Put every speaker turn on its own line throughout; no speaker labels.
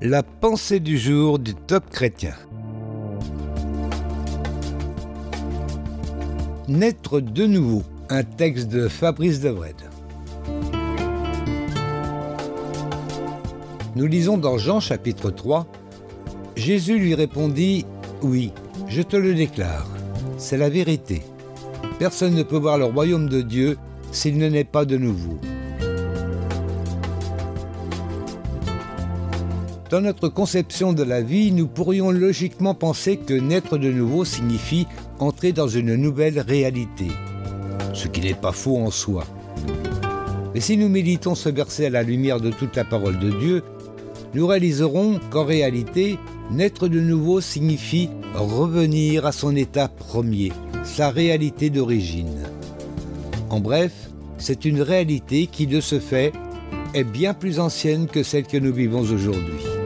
La pensée du jour du top chrétien. Naître de nouveau, un texte de Fabrice Devred. Nous lisons dans Jean chapitre 3, Jésus lui répondit, Oui, je te le déclare, c'est la vérité. Personne ne peut voir le royaume de Dieu s'il ne naît pas de nouveau. Dans notre conception de la vie, nous pourrions logiquement penser que naître de nouveau signifie entrer dans une nouvelle réalité, ce qui n'est pas faux en soi. Mais si nous méditons ce verset à la lumière de toute la parole de Dieu, nous réaliserons qu'en réalité, naître de nouveau signifie revenir à son état premier, sa réalité d'origine. En bref, c'est une réalité qui, de ce fait, est bien plus ancienne que celle que nous vivons aujourd'hui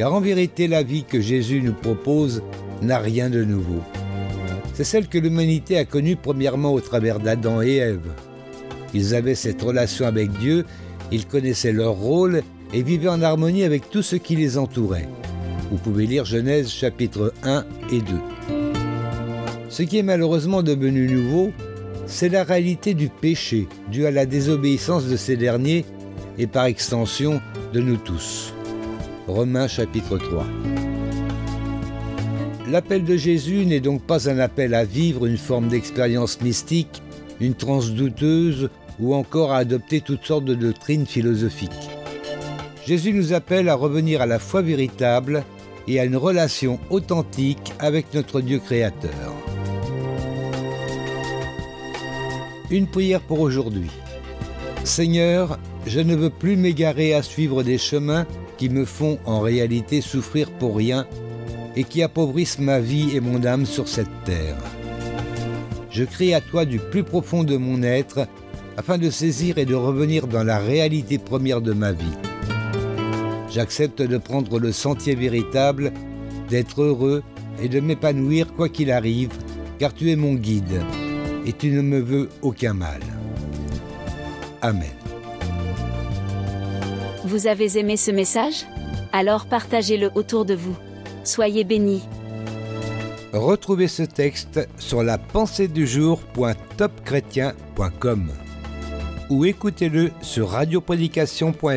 car en vérité la vie que Jésus nous propose n'a rien de nouveau. C'est celle que l'humanité a connue premièrement au travers d'Adam et Ève. Ils avaient cette relation avec Dieu, ils connaissaient leur rôle et vivaient en harmonie avec tout ce qui les entourait. Vous pouvez lire Genèse chapitre 1 et 2. Ce qui est malheureusement devenu nouveau, c'est la réalité du péché dû à la désobéissance de ces derniers et par extension de nous tous. Romains chapitre 3. L'appel de Jésus n'est donc pas un appel à vivre une forme d'expérience mystique, une transe douteuse ou encore à adopter toutes sortes de doctrines philosophiques. Jésus nous appelle à revenir à la foi véritable et à une relation authentique avec notre Dieu créateur. Une prière pour aujourd'hui. Seigneur, je ne veux plus m'égarer à suivre des chemins qui me font en réalité souffrir pour rien et qui appauvrissent ma vie et mon âme sur cette terre. Je crie à toi du plus profond de mon être afin de saisir et de revenir dans la réalité première de ma vie. J'accepte de prendre le sentier véritable, d'être heureux et de m'épanouir quoi qu'il arrive, car tu es mon guide et tu ne me veux aucun mal. Amen.
Vous avez aimé ce message? Alors partagez-le autour de vous. Soyez bénis.
Retrouvez ce texte sur la pensée du ou écoutez-le sur radioprédication.fr.